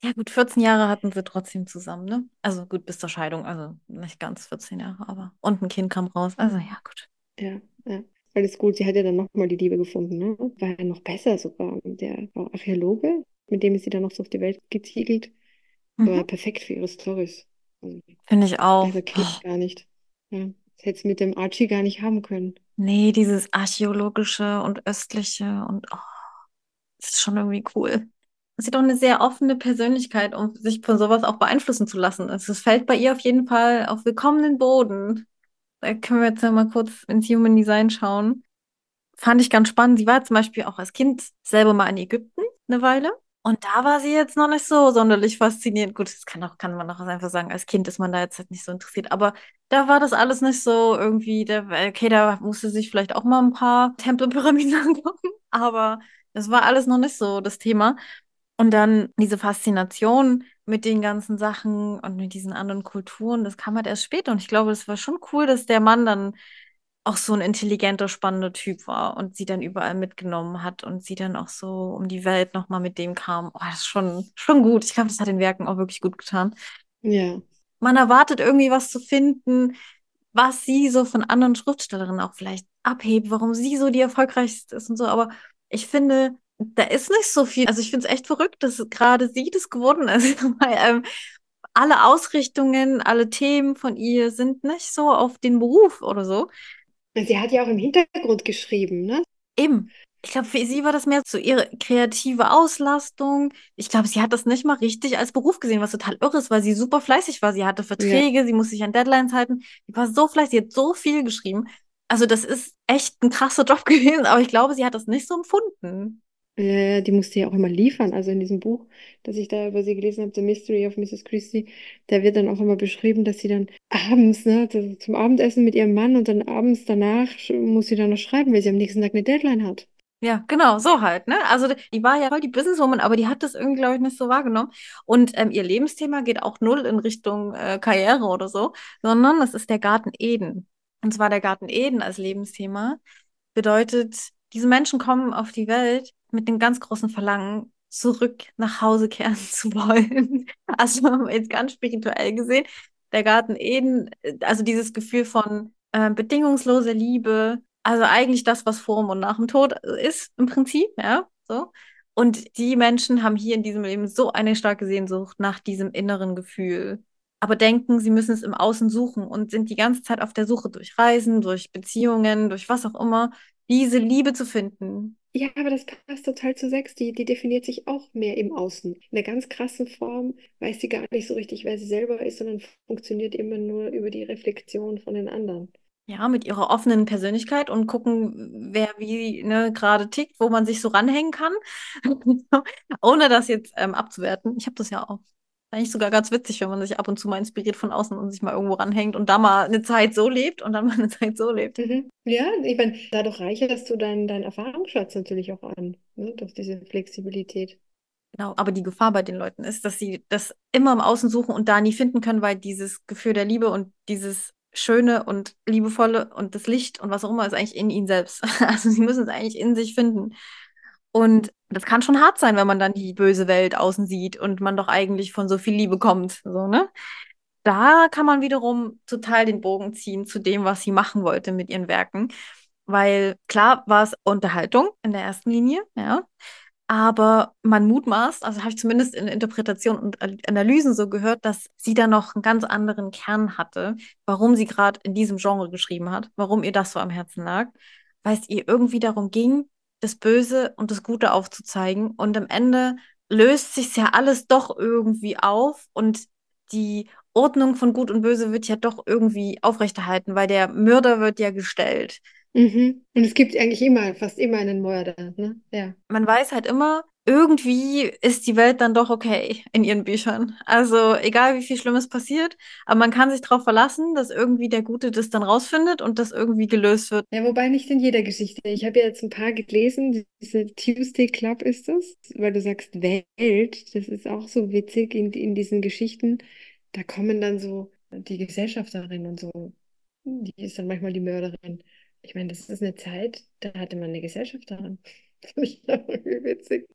Ja gut, 14 Jahre hatten sie trotzdem zusammen, ne? Also gut, bis zur Scheidung, also nicht ganz 14 Jahre, aber. Und ein Kind kam raus. Also ja, gut. ja, ja. Alles gut. Sie hat ja dann nochmal die Liebe gefunden, ne? War ja noch besser sogar. Der war Archäologe, mit dem ist sie dann noch so auf die Welt geziegelt. War Mhm. perfekt für ihre Storys. Also, Finde ich auch. besser geht Oh. gar nicht. Ja. Das hätte sie mit dem Archie gar nicht haben können. Nee, dieses archäologische und östliche und oh, das ist schon irgendwie cool. Sie hat doch eine sehr offene Persönlichkeit, um sich von sowas auch beeinflussen zu lassen. Also es fällt bei ihr auf jeden Fall auf willkommenen Boden. Da können wir jetzt mal kurz ins Human Design schauen. Fand ich ganz spannend. Sie war zum Beispiel auch als Kind selber mal in Ägypten eine Weile. Und da war sie jetzt noch nicht so sonderlich faszinierend. Gut, das kann auch, kann man auch einfach sagen, als Kind ist man da jetzt halt nicht so interessiert. Aber da war das alles nicht so irgendwie, da, okay, da musste sich vielleicht auch mal ein paar Tempel und Pyramiden angucken. Aber das war alles noch nicht so das Thema. Und dann diese Faszination mit den ganzen Sachen und mit diesen anderen Kulturen, das kam halt erst später. Und ich glaube, es war schon cool, dass der Mann dann auch so ein intelligenter, spannender Typ war und sie dann überall mitgenommen hat und sie dann auch so um die Welt nochmal mit dem kam. Oh, das ist schon, schon gut. Ich glaube, das hat den Werken auch wirklich gut getan. Ja. Man erwartet irgendwie was zu finden, was sie so von anderen Schriftstellerinnen auch vielleicht abhebt, warum sie so die erfolgreichste ist und so. Aber ich finde, da ist nicht so viel. Also ich finde es echt verrückt, dass gerade sie das geworden ist. Weil ähm, alle Ausrichtungen, alle Themen von ihr sind nicht so auf den Beruf oder so. Sie hat ja auch im Hintergrund geschrieben, ne? Eben. Ich glaube, für sie war das mehr so ihre kreative Auslastung. Ich glaube, sie hat das nicht mal richtig als Beruf gesehen, was total irre ist, weil sie super fleißig war. Sie hatte Verträge, sie musste sich an Deadlines halten. Sie war so fleißig, sie hat so viel geschrieben. Also, das ist echt ein krasser Job gewesen, aber ich glaube, sie hat das nicht so empfunden. Ja, die musste ja auch immer liefern. Also in diesem Buch, das ich da über sie gelesen habe, The Mystery of Mrs. Christie, da wird dann auch immer beschrieben, dass sie dann abends, ne, so zum Abendessen mit ihrem Mann und dann abends danach muss sie dann noch schreiben, weil sie am nächsten Tag eine Deadline hat. Ja, genau, so halt, ne? Also die war ja voll die Businesswoman, aber die hat das irgendwie, glaube ich, nicht so wahrgenommen. Und ähm, ihr Lebensthema geht auch null in Richtung äh, Karriere oder so, sondern es ist der Garten Eden. Und zwar der Garten Eden als Lebensthema bedeutet, diese Menschen kommen auf die Welt mit dem ganz großen Verlangen, zurück nach Hause kehren zu wollen. Also jetzt ganz spirituell gesehen, der Garten Eden, äh, also dieses Gefühl von äh, bedingungsloser Liebe, also eigentlich das, was vor und nach dem Tod ist, im Prinzip, ja, so. Und die Menschen haben hier in diesem Leben so eine starke Sehnsucht nach diesem inneren Gefühl, aber denken, sie müssen es im Außen suchen und sind die ganze Zeit auf der Suche durch Reisen, durch Beziehungen, durch was auch immer, diese Liebe zu finden. Ja, aber das passt total zu Sex. Die, die definiert sich auch mehr im Außen. In der ganz krassen Form weiß sie gar nicht so richtig, wer sie selber ist, sondern funktioniert immer nur über die Reflexion von den anderen. Ja, mit ihrer offenen Persönlichkeit und gucken, wer wie ne, gerade tickt, wo man sich so ranhängen kann, ohne das jetzt ähm, abzuwerten. Ich habe das ja auch. Eigentlich sogar ganz witzig, wenn man sich ab und zu mal inspiriert von außen und sich mal irgendwo ranhängt und da mal eine Zeit so lebt und dann mal eine Zeit so lebt. Mhm. Ja, ich meine, dadurch reicherst du deinen dein Erfahrungsschatz natürlich auch an, ne, durch diese Flexibilität. Genau, aber die Gefahr bei den Leuten ist, dass sie das immer im Außen suchen und da nie finden können, weil dieses Gefühl der Liebe und dieses Schöne und Liebevolle und das Licht und was auch immer ist eigentlich in ihnen selbst. Also sie müssen es eigentlich in sich finden. Und das kann schon hart sein, wenn man dann die böse Welt außen sieht und man doch eigentlich von so viel Liebe kommt. So, ne? Da kann man wiederum total den Bogen ziehen zu dem, was sie machen wollte mit ihren Werken. Weil klar war es Unterhaltung in der ersten Linie, ja. Aber man mutmaßt, also habe ich zumindest in Interpretation und Analysen so gehört, dass sie da noch einen ganz anderen Kern hatte, warum sie gerade in diesem Genre geschrieben hat, warum ihr das so am Herzen lag, weil es ihr irgendwie darum ging, das Böse und das Gute aufzuzeigen. Und am Ende löst sich ja alles doch irgendwie auf und die Ordnung von Gut und Böse wird ja doch irgendwie aufrechterhalten, weil der Mörder wird ja gestellt. Mhm. Und es gibt eigentlich immer, fast immer einen Mörder, ne? Ja. Man weiß halt immer, irgendwie ist die Welt dann doch okay in ihren Büchern. Also egal, wie viel Schlimmes passiert, aber man kann sich darauf verlassen, dass irgendwie der Gute das dann rausfindet und das irgendwie gelöst wird. Ja, wobei nicht in jeder Geschichte. Ich habe ja jetzt ein paar gelesen, diese Tuesday Club ist das, weil du sagst Welt, das ist auch so witzig in, in diesen Geschichten. Da kommen dann so die Gesellschafterin und so, die ist dann manchmal die Mörderin. Ich meine, das ist eine Zeit, da hatte man eine Gesellschaft daran. Das ich irgendwie witzig.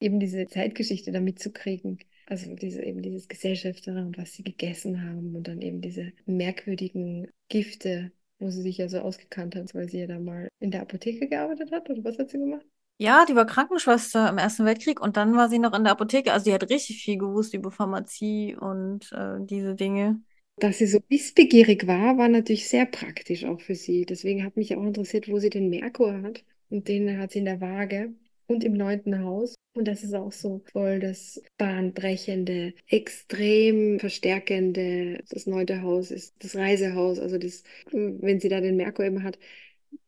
Eben diese Zeitgeschichte da mitzukriegen. Also diese, eben dieses Gesellschafter und was sie gegessen haben und dann eben diese merkwürdigen Gifte, wo sie sich ja so ausgekannt hat, weil sie ja da mal in der Apotheke gearbeitet hat. Oder was hat sie gemacht? Ja, die war Krankenschwester im Ersten Weltkrieg und dann war sie noch in der Apotheke. Also die hat richtig viel gewusst über Pharmazie und äh, diese Dinge. Dass sie so wissbegierig war, war natürlich sehr praktisch auch für sie. Deswegen hat mich auch interessiert, wo sie den Merkur hat. Und den hat sie in der Waage und im neunten Haus. Und das ist auch so voll das bahnbrechende, extrem verstärkende. Das neunte Haus ist das Reisehaus. Also das, wenn sie da den Merkur eben hat,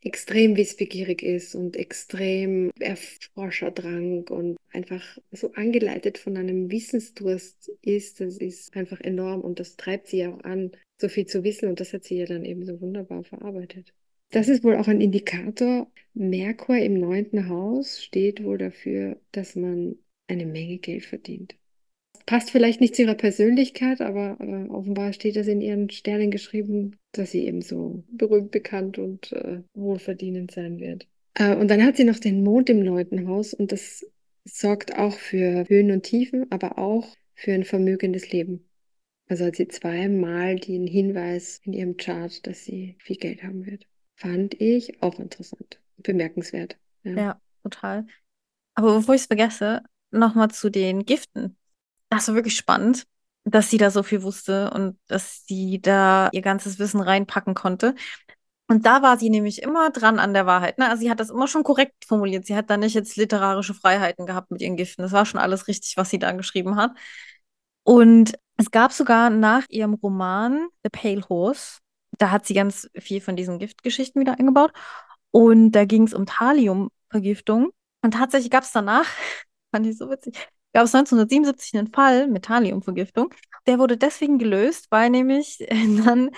extrem wissbegierig ist und extrem Erforscherdrang und einfach so angeleitet von einem Wissensdurst ist, das ist einfach enorm und das treibt sie ja auch an, so viel zu wissen und das hat sie ja dann eben so wunderbar verarbeitet. Das ist wohl auch ein Indikator. Merkur im neunten Haus steht wohl dafür, dass man eine Menge Geld verdient passt vielleicht nicht zu ihrer Persönlichkeit, aber äh, offenbar steht das in ihren Sternen geschrieben, dass sie eben so berühmt, bekannt und äh, wohlverdienend sein wird. Äh, und dann hat sie noch den Mond im neunten Haus und das sorgt auch für Höhen und Tiefen, aber auch für ein vermögendes Leben. Also hat sie zweimal den Hinweis in ihrem Chart, dass sie viel Geld haben wird. Fand ich auch interessant, bemerkenswert. Ja, ja total. Aber bevor ich es vergesse, nochmal zu den Giften, das war wirklich spannend, dass sie da so viel wusste und dass sie da ihr ganzes Wissen reinpacken konnte. Und da war sie nämlich immer dran an der Wahrheit. Ne? Also sie hat das immer schon korrekt formuliert. Sie hat da nicht jetzt literarische Freiheiten gehabt mit ihren Giften. Das war schon alles richtig, was sie da geschrieben hat. Und es gab sogar nach ihrem Roman The Pale Horse, da hat sie ganz viel von diesen Giftgeschichten wieder eingebaut. Und da ging es um Thaliumvergiftung. Und tatsächlich gab es danach, fand ich so witzig, gab es 1977 einen Fall mit Thaliumvergiftung. Der wurde deswegen gelöst, weil nämlich dann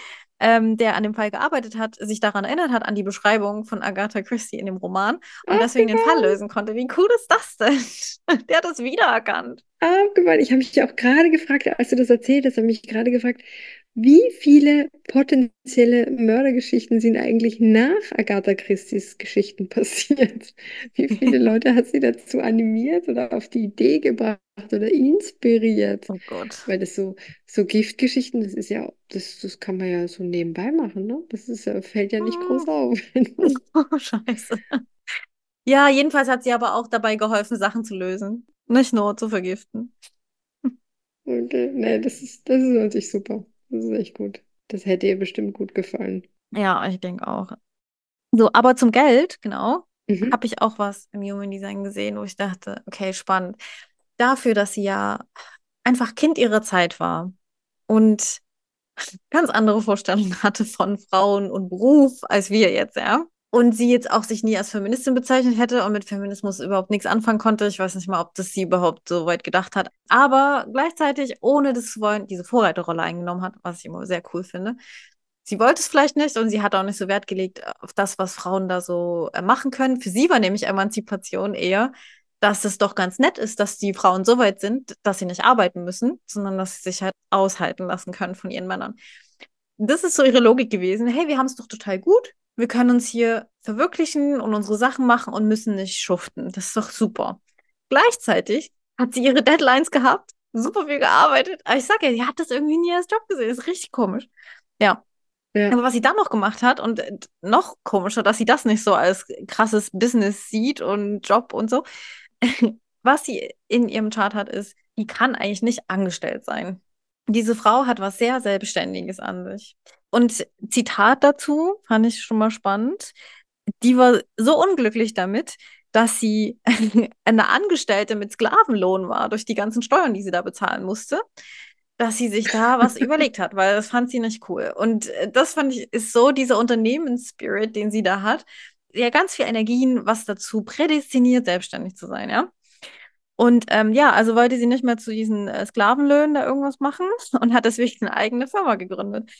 ähm, der an dem Fall gearbeitet hat, sich daran erinnert hat, an die Beschreibung von Agatha Christie in dem Roman und deswegen den Fall lösen konnte. Wie cool ist das denn? der hat das wiedererkannt. Abgewandt. Ich habe mich auch gerade gefragt, als du das erzählt hast, habe ich mich gerade gefragt, wie viele potenzielle Mördergeschichten sind eigentlich nach Agatha Christie's Geschichten passiert? Wie viele Leute hat sie dazu animiert oder auf die Idee gebracht oder inspiriert? Oh Gott. Weil das so, so Giftgeschichten, das ist ja, das, das kann man ja so nebenbei machen, ne? Das ist, fällt ja nicht oh. groß auf. oh, scheiße. Ja, jedenfalls hat sie aber auch dabei geholfen, Sachen zu lösen. Nicht nur zu vergiften. Okay, nee, das ist, das ist natürlich super. Das ist echt gut. Das hätte ihr bestimmt gut gefallen. Ja, ich denke auch. So, aber zum Geld, genau, mhm. habe ich auch was im Human Design gesehen, wo ich dachte, okay, spannend. Dafür, dass sie ja einfach Kind ihrer Zeit war und ganz andere Vorstellungen hatte von Frauen und Beruf als wir jetzt, ja. Und sie jetzt auch sich nie als Feministin bezeichnet hätte und mit Feminismus überhaupt nichts anfangen konnte. Ich weiß nicht mal, ob das sie überhaupt so weit gedacht hat. Aber gleichzeitig, ohne das zu wollen, diese Vorreiterrolle eingenommen hat, was ich immer sehr cool finde. Sie wollte es vielleicht nicht und sie hat auch nicht so Wert gelegt auf das, was Frauen da so äh, machen können. Für sie war nämlich Emanzipation eher, dass es doch ganz nett ist, dass die Frauen so weit sind, dass sie nicht arbeiten müssen, sondern dass sie sich halt aushalten lassen können von ihren Männern. Das ist so ihre Logik gewesen. Hey, wir haben es doch total gut. Wir können uns hier verwirklichen und unsere Sachen machen und müssen nicht schuften. Das ist doch super. Gleichzeitig hat sie ihre Deadlines gehabt, super viel gearbeitet. Aber ich sage ja, sie hat das irgendwie nie als Job gesehen. Das ist richtig komisch. Ja. Ja. Aber was sie dann noch gemacht hat und noch komischer, dass sie das nicht so als krasses Business sieht und Job und so, was sie in ihrem Chart hat, ist, die kann eigentlich nicht angestellt sein. Diese Frau hat was sehr Selbstständiges an sich. Und Zitat dazu fand ich schon mal spannend. Die war so unglücklich damit, dass sie eine Angestellte mit Sklavenlohn war durch die ganzen Steuern, die sie da bezahlen musste, dass sie sich da was überlegt hat, weil das fand sie nicht cool. Und äh, das fand ich, ist so dieser Unternehmensspirit, den sie da hat, ja ganz viel Energien, was dazu prädestiniert, selbstständig zu sein, ja. Und ähm, ja, also wollte sie nicht mehr zu diesen äh, Sklavenlöhnen da irgendwas machen und hat deswegen eine eigene Firma gegründet.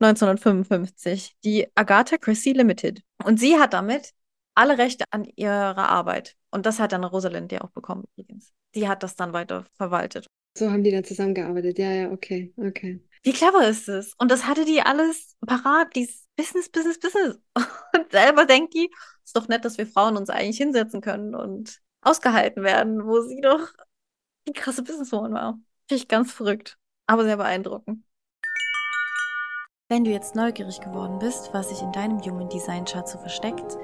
1955, die Agatha Christie Limited. Und sie hat damit alle Rechte an ihrer Arbeit. Und das hat dann Rosalind ja auch bekommen übrigens. Die hat das dann weiter verwaltet. So haben die dann zusammengearbeitet. Ja, ja, okay, okay. Wie clever ist es? Und das hatte die alles parat, dies Business, Business, Business. Und selber denkt die, ist doch nett, dass wir Frauen uns eigentlich hinsetzen können und ausgehalten werden, wo sie doch die krasse Businesswoman war. Finde ich ganz verrückt, aber sehr beeindruckend. Wenn du jetzt neugierig geworden bist, was sich in deinem Human Design Chart so versteckt,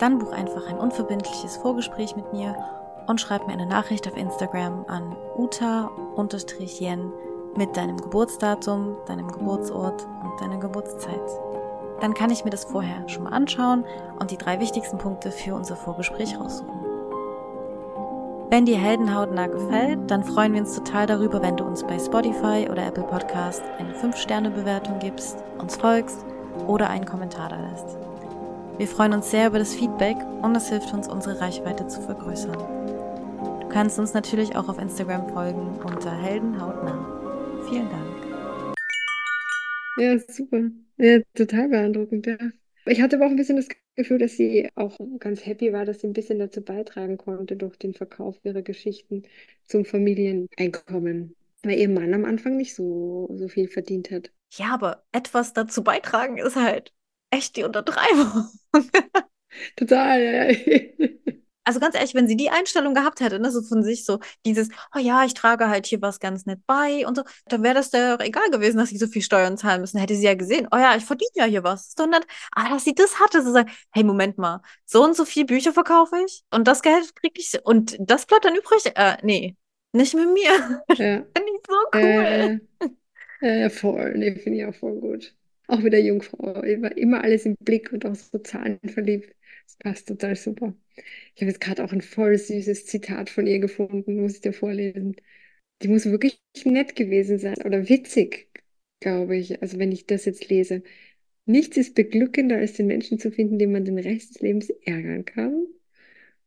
dann buch einfach ein unverbindliches Vorgespräch mit mir und schreib mir eine Nachricht auf Instagram an uta-jen mit deinem Geburtsdatum, deinem Geburtsort und deiner Geburtszeit. Dann kann ich mir das vorher schon mal anschauen und die drei wichtigsten Punkte für unser Vorgespräch raussuchen. Wenn dir Heldenhautnah gefällt, dann freuen wir uns total darüber, wenn du uns bei Spotify oder Apple Podcast eine 5-Sterne-Bewertung gibst, uns folgst oder einen Kommentar da lässt. Wir freuen uns sehr über das Feedback und es hilft uns, unsere Reichweite zu vergrößern. Du kannst uns natürlich auch auf Instagram folgen unter Heldenhautnah. Vielen Dank. Ja, super. Ja, total beeindruckend, ja. Ich hatte aber auch ein bisschen das Gefühl, dass sie auch ganz happy war, dass sie ein bisschen dazu beitragen konnte durch den Verkauf ihrer Geschichten zum Familieneinkommen. Weil ihr Mann am Anfang nicht so, so viel verdient hat. Ja, aber etwas dazu beitragen ist halt echt die Untertreibung. Total, ja. Also ganz ehrlich, wenn sie die Einstellung gehabt hätte, ne, so von sich so dieses, oh ja, ich trage halt hier was ganz nett bei und so, dann wäre das doch egal gewesen, dass sie so viel Steuern zahlen müssen. Hätte sie ja gesehen, oh ja, ich verdiene ja hier was. Ist doch nett. Aber dass sie das hatte, so sagen, hey, Moment mal, so und so viel Bücher verkaufe ich und das Geld kriege ich und das bleibt dann übrig. Äh, nee, nicht mit mir. Ja. Finde ich so cool. Äh, äh, voll, nee, finde ich auch voll gut. Auch mit der Jungfrau, immer, immer alles im Blick und auch so Zahlen verliebt. Das passt total super. Ich habe jetzt gerade auch ein voll süßes Zitat von ihr gefunden, muss ich dir vorlesen. Die muss wirklich nett gewesen sein oder witzig, glaube ich, also wenn ich das jetzt lese. Nichts ist beglückender, als den Menschen zu finden, den man den Rest des Lebens ärgern kann.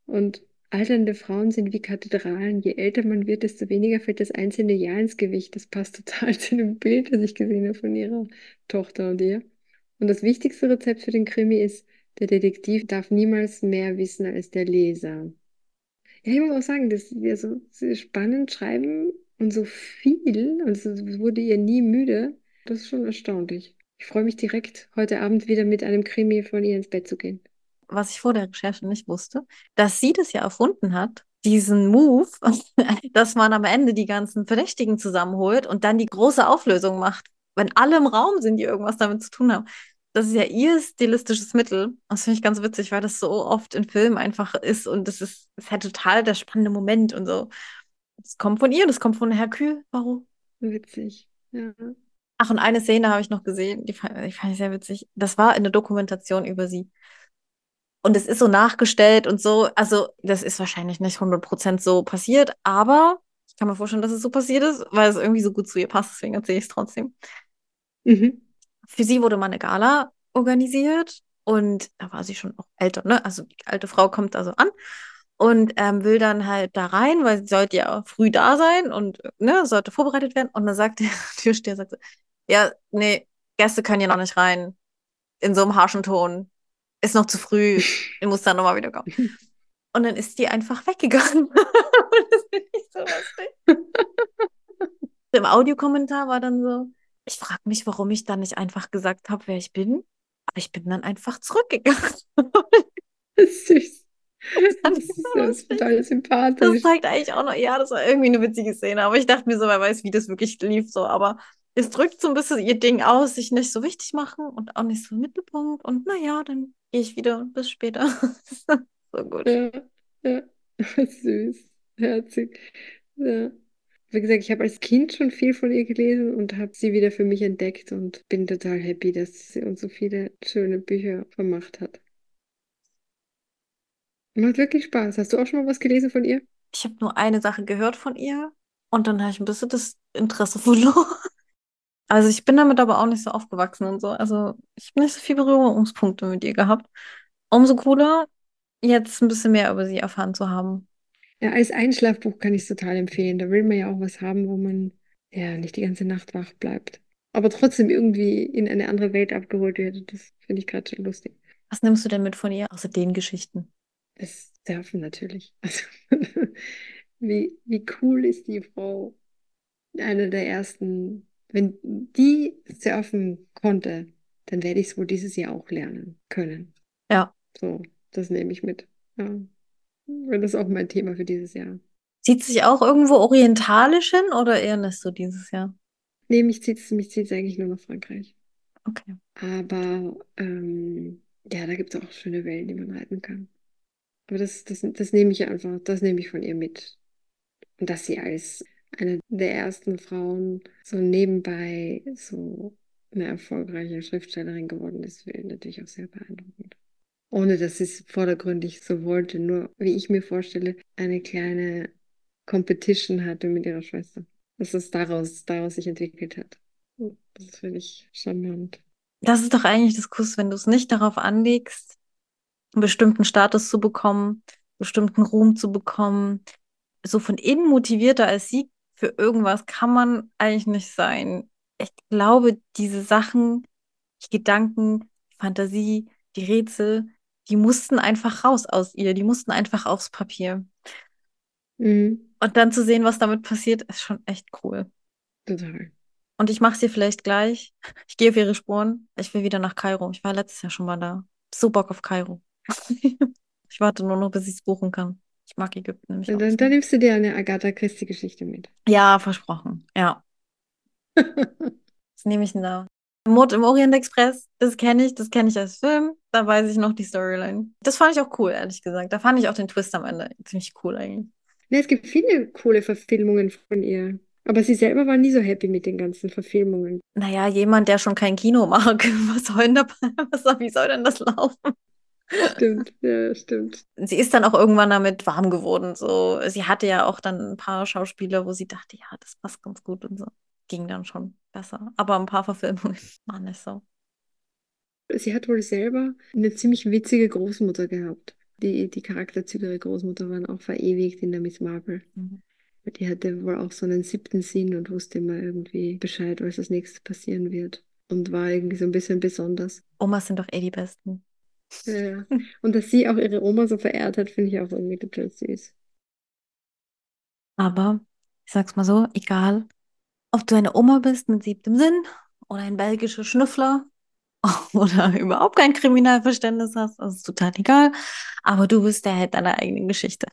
Und alternde Frauen sind wie Kathedralen. Je älter man wird, desto weniger fällt das einzelne Jahr ins Gewicht. Das passt total zu dem Bild, das ich gesehen habe von ihrer Tochter und ihr. Und das wichtigste Rezept für den Krimi ist, der Detektiv darf niemals mehr wissen als der Leser. Ja, ich muss auch sagen, dass wir so, spannend schreiben und so viel, und es wurde ihr nie müde, das ist schon erstaunlich. Ich freue mich direkt, heute Abend wieder mit einem Krimi von ihr ins Bett zu gehen. Was ich vor der Recherche nicht wusste, dass sie das ja erfunden hat, diesen Move, dass man am Ende die ganzen Verdächtigen zusammenholt und dann die große Auflösung macht, wenn alle im Raum sind, die irgendwas damit zu tun haben das ist ja ihr stilistisches Mittel. Das finde ich ganz witzig, weil das so oft in Filmen einfach ist und das ist, ist halt total der spannende Moment und so. Das kommt von ihr, das kommt von Hercule Warum? Witzig, ja. Ach, und eine Szene habe ich noch gesehen, die fand, die fand ich sehr witzig. Das war in der Dokumentation über sie. Und es ist so nachgestellt und so. Also, das ist wahrscheinlich nicht 100% so passiert, aber ich kann mir vorstellen, dass es so passiert ist, weil es irgendwie so gut zu ihr passt. Deswegen erzähle ich es trotzdem. Mhm. Für sie wurde mal eine Gala organisiert und da war sie schon auch älter, ne? Also die alte Frau kommt also an und ähm, will dann halt da rein, weil sie sollte ja früh da sein und ne, sollte vorbereitet werden. Und dann sagt der Türsteher, sagt so, ja, nee, Gäste können ja noch nicht rein. In so einem harschen Ton. Ist noch zu früh. Ich muss dann nochmal wieder kommen. Und dann ist die einfach weggegangen. und das finde ich so lustig. Im Audiokommentar war dann so, ich frage mich, warum ich dann nicht einfach gesagt habe, wer ich bin. Aber ich bin dann einfach zurückgegangen. Das ist süß. Das Das ist ist so lustig. total Das sympathisch. zeigt eigentlich auch noch, ja, das war irgendwie eine witzige Szene, aber ich dachte mir so, wer weiß, wie das wirklich lief, so, aber es drückt so ein bisschen ihr Ding aus, sich nicht so wichtig machen und auch nicht so im Mittelpunkt und naja, dann gehe ich wieder, bis später. so gut. Ja, ja. Süß. Herzig. Ja. Wie gesagt, ich habe als Kind schon viel von ihr gelesen und habe sie wieder für mich entdeckt und bin total happy, dass sie uns so viele schöne Bücher vermacht hat. Macht wirklich Spaß. Hast du auch schon mal was gelesen von ihr? Ich habe nur eine Sache gehört von ihr und dann habe ich ein bisschen das Interesse verloren. Also ich bin damit aber auch nicht so aufgewachsen und so. Also ich habe nicht so viele Berührungspunkte mit ihr gehabt. Umso cooler, jetzt ein bisschen mehr über sie erfahren zu haben. Ja, als Einschlafbuch kann ich es total empfehlen. Da will man ja auch was haben, wo man ja nicht die ganze Nacht wach bleibt. Aber trotzdem irgendwie in eine andere Welt abgeholt wird. Das finde ich gerade schon lustig. Was nimmst du denn mit von ihr, außer den Geschichten? Das Surfen natürlich. Also, wie, wie cool ist die Frau? Eine der ersten. Wenn die surfen konnte, dann werde ich es wohl dieses Jahr auch lernen können. Ja. So, das nehme ich mit. Ja. Das ist auch mein Thema für dieses Jahr. Zieht sich auch irgendwo orientalisch hin oder eher nicht so dieses Jahr? Nee, mich zieht es mich zieht's eigentlich nur nach Frankreich. Okay. Aber ähm, ja, da gibt es auch schöne Wellen, die man reiten kann. Aber das, das, das nehme ich einfach, das nehme ich von ihr mit. Und dass sie als eine der ersten Frauen so nebenbei so eine erfolgreiche Schriftstellerin geworden ist, wäre natürlich auch sehr beeindruckend. Ohne dass sie es vordergründig so wollte, nur wie ich mir vorstelle, eine kleine Competition hatte mit ihrer Schwester. Dass es daraus, daraus sich entwickelt hat. Das finde ich charmant. Das ist doch eigentlich das Kuss, wenn du es nicht darauf anlegst, einen bestimmten Status zu bekommen, bestimmten Ruhm zu bekommen, so von innen motivierter als sie für irgendwas kann man eigentlich nicht sein. Ich glaube, diese Sachen, die Gedanken, die Fantasie, die Rätsel, die mussten einfach raus aus ihr, die mussten einfach aufs Papier. Mhm, Und dann zu sehen, was damit passiert, ist schon echt cool. total. Und ich mache es dir vielleicht gleich. Ich gehe auf ihre Spuren. Ich will wieder nach Kairo. Ich war letztes Jahr schon mal da. So Bock auf Kairo. ich warte nur noch, bis ich es buchen kann. Ich mag Ägypten nämlich dann, dann nimmst du dir eine Agatha Christie-Geschichte mit. Ja, versprochen. Ja. Was nehme ich denn da? Mord im Orient Express, das kenne ich, das kenne ich als Film. Da weiß ich noch die Storyline. Das fand ich auch cool, ehrlich gesagt. Da fand ich auch den Twist am Ende ziemlich cool eigentlich. Ne, es gibt viele coole Verfilmungen von ihr. Aber sie selber war nie so happy mit den ganzen Verfilmungen. Naja, jemand, der schon kein Kino mag, was soll denn dabei, was wie soll denn das laufen? Stimmt, ja, stimmt. Sie ist dann auch irgendwann damit warm geworden. So, sie hatte ja auch dann ein paar Schauspieler, wo sie dachte, ja, das passt ganz gut und so. Ging dann schon besser. Aber ein paar Verfilmungen waren nicht so. Sie hat wohl selber eine ziemlich witzige Großmutter gehabt. Die, die Charakterzüge ihrer Großmutter waren auch verewigt in der Miss Marple. Mhm. Die hatte wohl auch so einen siebten Sinn und wusste immer irgendwie Bescheid, was als nächstes passieren wird. Und war irgendwie so ein bisschen besonders. Omas sind doch eh die Besten. Ja. Und dass sie auch ihre Oma so verehrt hat, finde ich auch irgendwie total süß. Aber ich sag's mal so, egal, ob du eine Oma bist mit siebtem Sinn oder ein belgischer Schnüffler oder überhaupt kein Kriminalverständnis hast, das ist total egal. Aber du bist der Held deiner eigenen Geschichte.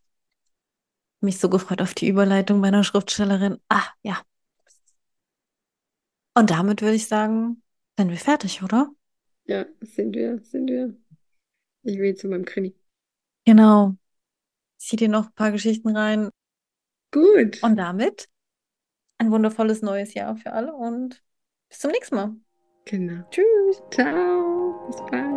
Mich so gefreut auf die Überleitung meiner Schriftstellerin. Ah, ja. Und damit würde ich sagen, sind wir fertig, oder? Ja, sind wir, sind wir. Ich will zu meinem Krimi. Genau. Zieh dir noch ein paar Geschichten rein. Gut. Und damit ein wundervolles neues Jahr für alle und bis zum nächsten Mal. Genau. Tschüss. Ciao. Bis bald.